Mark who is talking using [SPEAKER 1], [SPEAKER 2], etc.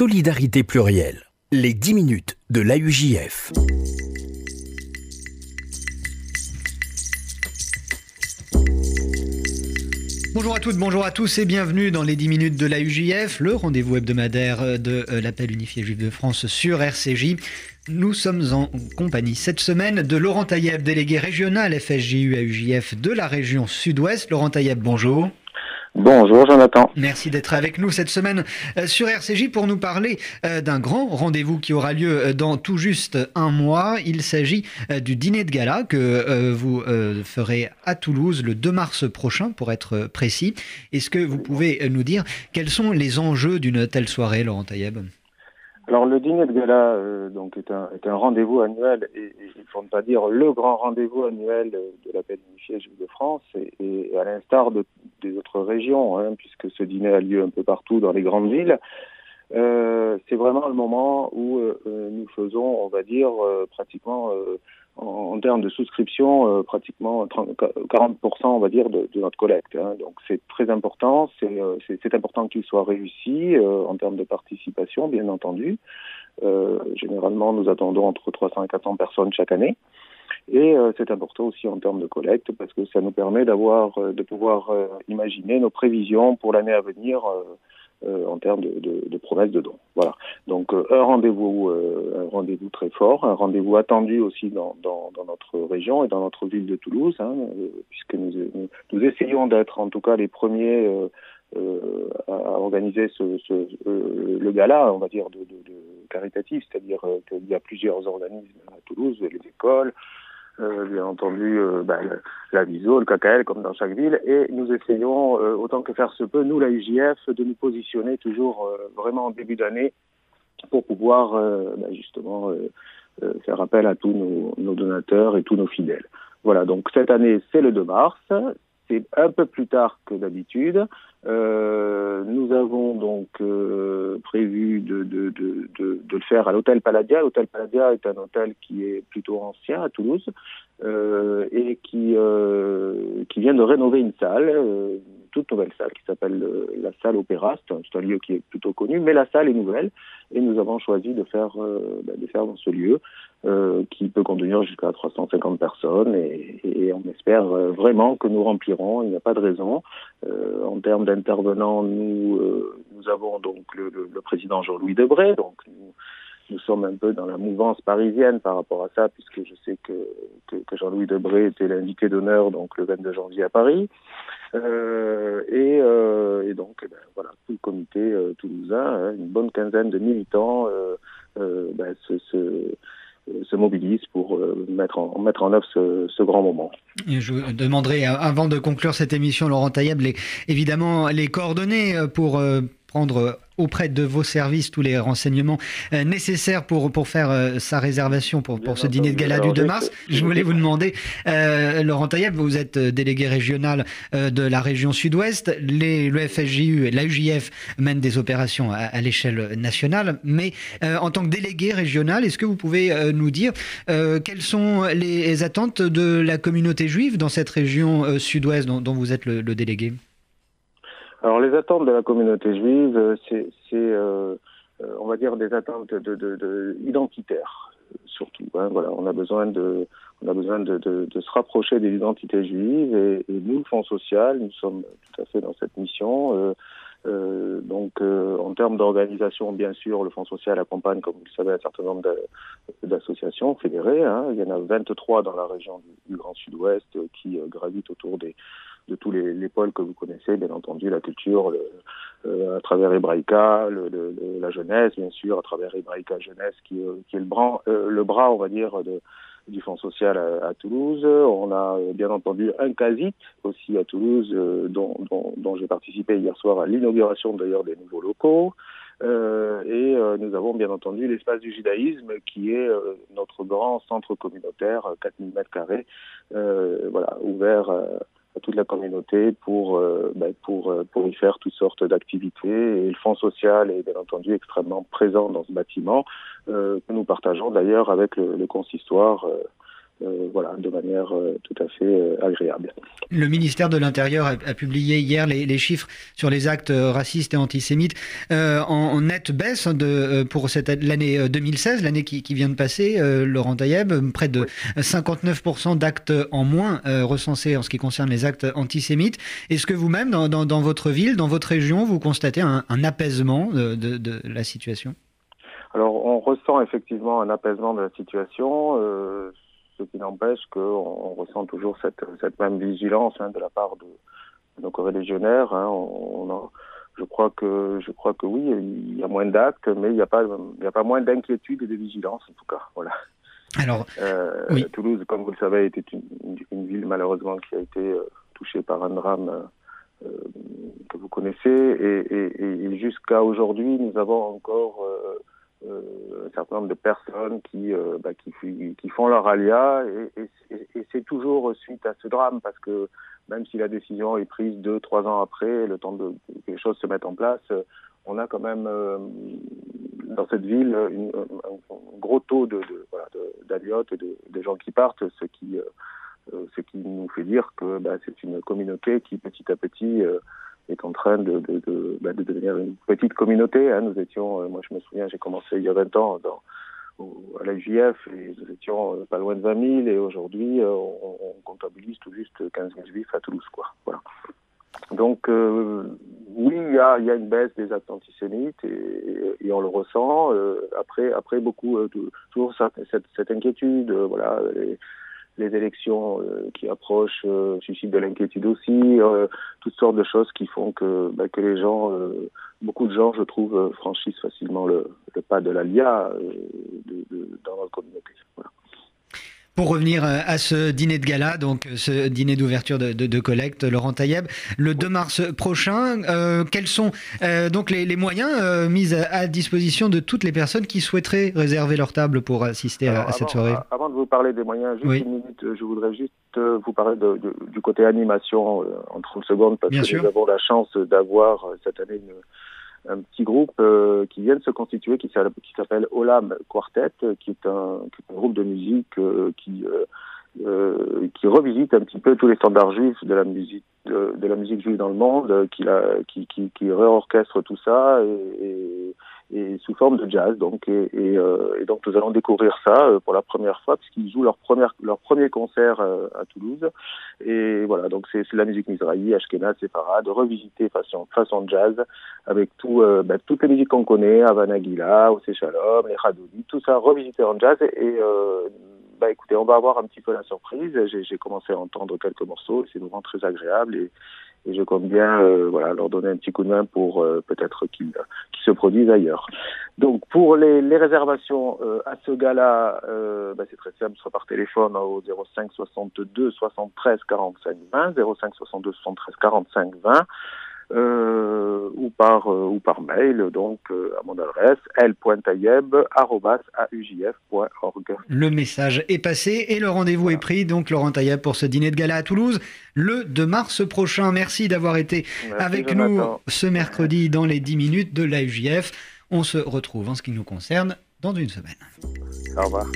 [SPEAKER 1] Solidarité plurielle. Les 10 minutes de l'AUJF.
[SPEAKER 2] Bonjour à toutes, bonjour à tous et bienvenue dans les 10 minutes de l'AUJF, le rendez-vous hebdomadaire de euh, l'appel unifié juif de France sur RCJ. Nous sommes en compagnie cette semaine de Laurent Taïeb, délégué régional FSJU AUJF de la région Sud-Ouest. Laurent Taïeb, bonjour.
[SPEAKER 3] Bonjour Jonathan.
[SPEAKER 2] Merci d'être avec nous cette semaine euh, sur RCJ pour nous parler euh, d'un grand rendez-vous qui aura lieu euh, dans tout juste un mois. Il s'agit du dîner de gala que vous ferez à Toulouse le 2 mars prochain pour être précis. Est-ce que vous pouvez nous dire quels sont les enjeux d'une telle soirée, Laurent Taïeb?
[SPEAKER 3] Alors le dîner de gala euh, donc est un, est un rendez-vous annuel et, il faut ne pas dire le grand rendez-vous annuel de unifié Juif de France et, et à l'instar de, des autres régions hein, puisque ce dîner a lieu un peu partout dans les grandes villes. Euh, c'est vraiment le moment où euh, nous faisons, on va dire, euh, pratiquement en, termes de souscription, euh, pratiquement 30, 40%, on va dire, de, notre collecte. Hein. Donc c'est très important, c'est euh, important qu'il soit réussi euh, en termes de participation, bien entendu. généralement, nous attendons entre 300 et 400 personnes chaque année. Et c'est important aussi en termes de collecte parce que ça nous permet d'avoir, de pouvoir imaginer nos prévisions pour l'année à venir euh, en termes de, de, de, promesses de dons. Voilà. Donc euh, un rendez-vous, euh, un rendez-vous très fort, un rendez-vous attendu aussi dans, dans, dans, notre région et dans notre ville de Toulouse, hein, puisque nous, nous, essayons d'être en tout cas les premiers à organiser ce, ce, le gala, on va dire, de, de caritatif, c'est-à-dire qu'il y a plusieurs organismes à Toulouse, les écoles, euh, bien entendu euh, bah, la VISO, le KKL, comme dans chaque ville, et nous essayons, euh, autant que faire se peut, nous, la UJF, de nous positionner toujours vraiment en début d'année pour pouvoir bah, justement faire appel à tous nos, donateurs et tous nos fidèles. Voilà, donc cette année, c'est le 2 mars, c'est un peu plus tard que d'habitude. Euh, nous avons donc euh, prévu de, le faire à l'hôtel Palladia. L'hôtel Palladia est un hôtel qui est plutôt ancien à Toulouse euh, et qui, vient de rénover une salle, euh, toute nouvelle salle qui s'appelle la salle Opéra. C'est un, lieu qui est plutôt connu, mais la salle est nouvelle et nous avons choisi de faire, ben, de faire dans ce lieu euh, qui peut contenir jusqu'à 350 personnes et, et on espère euh, vraiment que nous remplirons. Il n'y a pas de raison. Euh, en termes d'intervenants, nous euh, nous avons donc le, le, président Jean-Louis Debré, donc nous, nous sommes un peu dans la mouvance parisienne par rapport à ça, puisque je sais que, que, que Jean-Louis Debré était l'invité d'honneur donc le 22 janvier à Paris. Euh, et, euh, et, donc, eh ben, voilà, tout le comité euh, toulousain, hein, une bonne quinzaine de militants, ben, se, se se mobilisent pour euh, mettre, en, mettre en œuvre ce, grand moment.
[SPEAKER 2] Je demanderai, avant de conclure cette émission, Laurent Tailleb, évidemment les coordonnées pour euh, prendre auprès de vos services tous les renseignements euh, nécessaires pour, pour faire euh, sa réservation pour, pour ce dîner de gala du 2 mars. Je voulais vous demander, euh, Laurent Tailleb, vous êtes délégué régional de la région sud-ouest. Le FSJU et l'AUJF mènent des opérations à, à l'échelle nationale. Mais euh, en tant que délégué régional, est-ce que vous pouvez euh, nous dire quelles sont les attentes de la communauté juive dans cette région sud-ouest dont, dont, vous êtes le, le délégué?
[SPEAKER 3] Alors les attentes de la communauté juive, euh, c'est, euh, euh, on va dire des attentes de, de, de identitaires surtout. Hein, voilà, on a besoin de, on a besoin de, de, de se rapprocher des identités juives et, et, nous, le Fonds social, nous sommes tout à fait dans cette mission. Euh, euh, donc, euh, en termes d'organisation, bien sûr, le Fonds social accompagne, comme vous le savez, un certain nombre d'associations fédérées. Hein. Il y en a 23 dans la région du, du Grand Sud-Ouest qui gravitent autour des de tous les, les pôles que vous connaissez, bien entendu, la culture euh, à travers Hebraïca, le, le, la jeunesse, bien sûr, à travers Hebraïca Jeunesse, qui, euh, est le bras, euh, le bras, on va dire, du Fonds social à, Toulouse. On a bien entendu un CASIT aussi à Toulouse, dont, dont, j'ai participé hier soir à l'inauguration d'ailleurs des nouveaux locaux. Et nous avons bien entendu l'espace du judaïsme qui est notre grand centre communautaire, 4000 mètres carrés, voilà, ouvert à toute la communauté pour euh, ben pour euh, pour y faire toutes sortes d'activités. Et le fonds social est bien entendu extrêmement présent dans ce bâtiment euh, que nous partageons d'ailleurs avec le, le consistoire voilà, de manière tout à fait agréable.
[SPEAKER 2] Le ministère de l'Intérieur a, publié hier les, chiffres sur les actes racistes et antisémites en, nette baisse de, pour l'année 2016, l'année qui, vient de passer, Laurent Taïeb, près de 59% d'actes en moins recensés en ce qui concerne les actes antisémites. Est-ce que vous-même, dans, votre ville, dans votre région, vous constatez un, apaisement de la situation?
[SPEAKER 3] Alors, on ressent effectivement un apaisement de la situation, euh, ce qui n'empêche qu'on ressent toujours cette, cette même vigilance hein, de la part de, nos corrélégionnaires. Hein. On, je crois que je crois que oui, il y a moins d'actes, mais il n'y a pas il y a pas moins d'inquiétude et de vigilance en tout cas. Voilà.
[SPEAKER 2] Alors,
[SPEAKER 3] euh, Toulouse, comme vous le savez, était une, une, ville malheureusement qui a été euh, touchée par un drame euh, que vous connaissez, et, et, et jusqu'à aujourd'hui, nous avons encore euh, un certain nombre de personnes qui, euh, bah, qui, font leur alia et, c'est toujours suite à ce drame parce que même si la décision est prise deux, trois ans après, le temps de, que les choses se mettent en place, on a quand même euh, dans cette ville un, gros taux de, de d'aliotes et de, de, gens qui partent, ce qui, euh, ce qui nous fait dire que bah, c'est une communauté qui petit à petit est en train de, de, de, bah, de devenir une petite communauté. Hein. Nous étions, euh, moi je me souviens, j'ai commencé il y a 20 ans dans, à la et nous étions euh, pas loin de 20 000 et aujourd'hui euh, on, comptabilise tout juste 15 000 juifs à Toulouse. Quoi. Voilà. Donc oui, il y a, y a, une baisse des actes antisémites et, et on le ressent. Après, après beaucoup, toujours cette, cette, inquiétude, voilà, les élections euh, qui approchent euh, suscitent de l'inquiétude aussi, euh, toutes sortes de choses qui font que, bah, que les gens, beaucoup de gens, je trouve, franchissent facilement le, pas de l'ALIA dans notre communauté.
[SPEAKER 2] Pour revenir euh, à ce dîner de gala, donc euh, ce dîner d'ouverture de, de, de, collecte, Laurent Taïeb, le 2 mars prochain, euh, quels sont euh, donc les, les moyens euh, mis à, disposition de toutes les personnes qui souhaiteraient réserver leur table pour assister
[SPEAKER 3] Alors,
[SPEAKER 2] à, à, cette soirée
[SPEAKER 3] Avant de vous parler des moyens, juste oui. une minute, je voudrais juste vous parler de, du côté animation en 30 secondes, parce Bien que sûr. nous avons la chance d'avoir cette année une un petit groupe euh, qui vient de se constituer, qui s'appelle Olam Quartet, qui est un, qui est un groupe de musique euh, qui euh, euh, qui revisite un petit peu tous les standards juifs de la musique de, de la musique juive dans le monde, qui, la, qui, qui, qui réorchestre tout ça et, et, et, sous forme de jazz. Donc, et, euh, et donc nous allons découvrir ça euh, pour la première fois puisqu'ils jouent leur première leur premier concert euh, à Toulouse. Et voilà, donc c'est la musique mizrahi, Ashkenaz, Sefarad, revisité façon façon jazz avec tout bah, toutes les musiques qu'on connaît, Havana Gila, Ose Shalom, les Hadoudi, tout ça revisité en jazz et bah écoutez, on va avoir un petit peu la surprise. J'ai commencé à entendre quelques morceaux, c'est vraiment très agréable et je compte bien euh, voilà leur donner un petit coup de main pour euh, peut-être qu'ils qu se produisent ailleurs. Donc pour les, les réservations euh, à ce gala, euh, bah, c'est très simple, soit par téléphone au 05 62 73 45 20, 05 62 73 45 20 euh, ou par euh, ou par mail donc euh, à mon adresse l.tayeb@aujf.org.
[SPEAKER 2] Le message est passé et le rendez-vous voilà. est pris donc Laurent Tayeb pour ce dîner de gala à Toulouse le 2 mars prochain. Merci d'avoir été Merci avec nous ce mercredi dans les 10 minutes de l'AUJF. On se retrouve en ce qui nous concerne dans une semaine.
[SPEAKER 3] Au revoir.